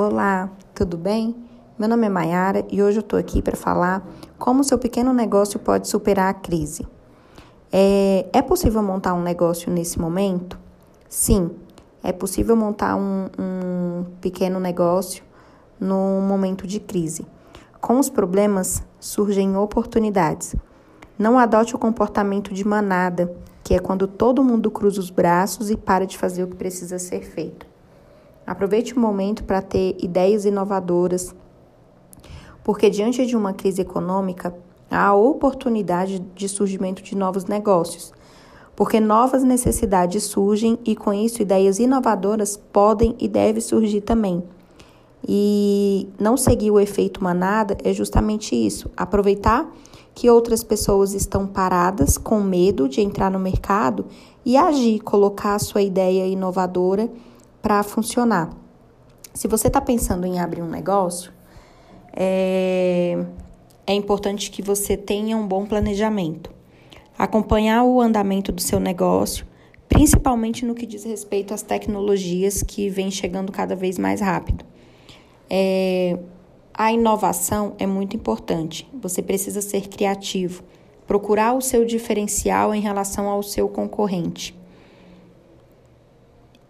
Olá, tudo bem? Meu nome é Mayara e hoje eu estou aqui para falar como seu pequeno negócio pode superar a crise. É, é, possível montar um negócio nesse momento? Sim, é possível montar um, um pequeno negócio num momento de crise. Com os problemas surgem oportunidades. Não adote o comportamento de manada, que é quando todo mundo cruza os braços e para de fazer o que precisa ser feito. Aproveite o momento para ter ideias inovadoras, porque diante de uma crise econômica, há a oportunidade de surgimento de novos negócios, porque novas necessidades surgem e com isso ideias inovadoras podem e devem surgir também. E não seguir o efeito manada é justamente isso, aproveitar que outras pessoas estão paradas com medo de entrar no mercado e agir, colocar a sua ideia inovadora para funcionar. Se você está pensando em abrir um negócio, é, é importante que você tenha um bom planejamento. Acompanhar o andamento do seu negócio, principalmente no que diz respeito às tecnologias que vêm chegando cada vez mais rápido. É, a inovação é muito importante. Você precisa ser criativo, procurar o seu diferencial em relação ao seu concorrente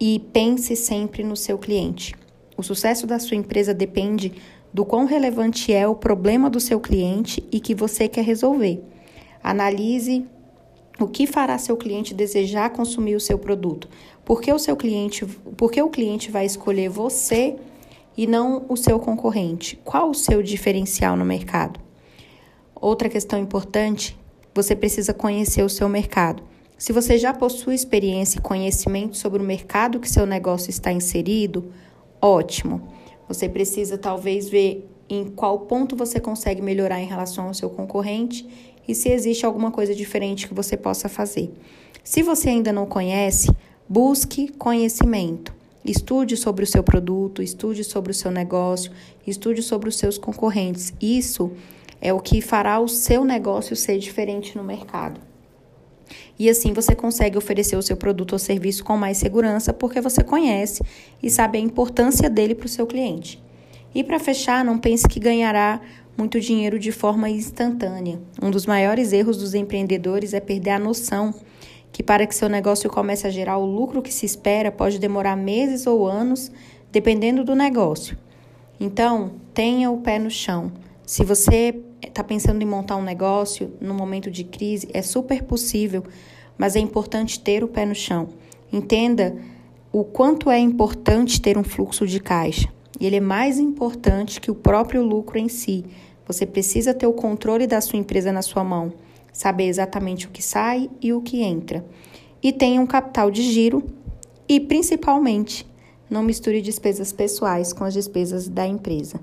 e pense sempre no seu cliente. O sucesso da sua empresa depende do quão relevante é o problema do seu cliente e que você quer resolver. Analise o que fará seu cliente desejar consumir o seu produto. Por que o seu cliente, por o cliente vai escolher você e não o seu concorrente? Qual o seu diferencial no mercado? Outra questão importante, você precisa conhecer o seu mercado. Se você já possui experiência e conhecimento sobre o mercado que seu negócio está inserido, ótimo. Você precisa talvez ver em qual ponto você consegue melhorar em relação ao seu concorrente e se existe alguma coisa diferente que você possa fazer. Se você ainda não conhece, busque conhecimento. Estude sobre o seu produto, estude sobre o seu negócio, estude sobre os seus concorrentes. Isso é o que fará o seu negócio ser diferente no mercado. E assim você consegue oferecer o seu produto ou serviço com mais segurança porque você conhece e sabe a importância dele para o seu cliente. E para fechar, não pense que ganhará muito dinheiro de forma instantânea. Um dos maiores erros dos empreendedores é perder a noção que para que seu negócio comece a gerar o lucro que se espera pode demorar meses ou anos, dependendo do negócio. Então, tenha o pé no chão. Se você está pensando em montar um negócio no momento de crise, é super possível, mas é importante ter o pé no chão. Entenda o quanto é importante ter um fluxo de caixa. E ele é mais importante que o próprio lucro em si. Você precisa ter o controle da sua empresa na sua mão, saber exatamente o que sai e o que entra. E tenha um capital de giro e, principalmente, não misture despesas pessoais com as despesas da empresa.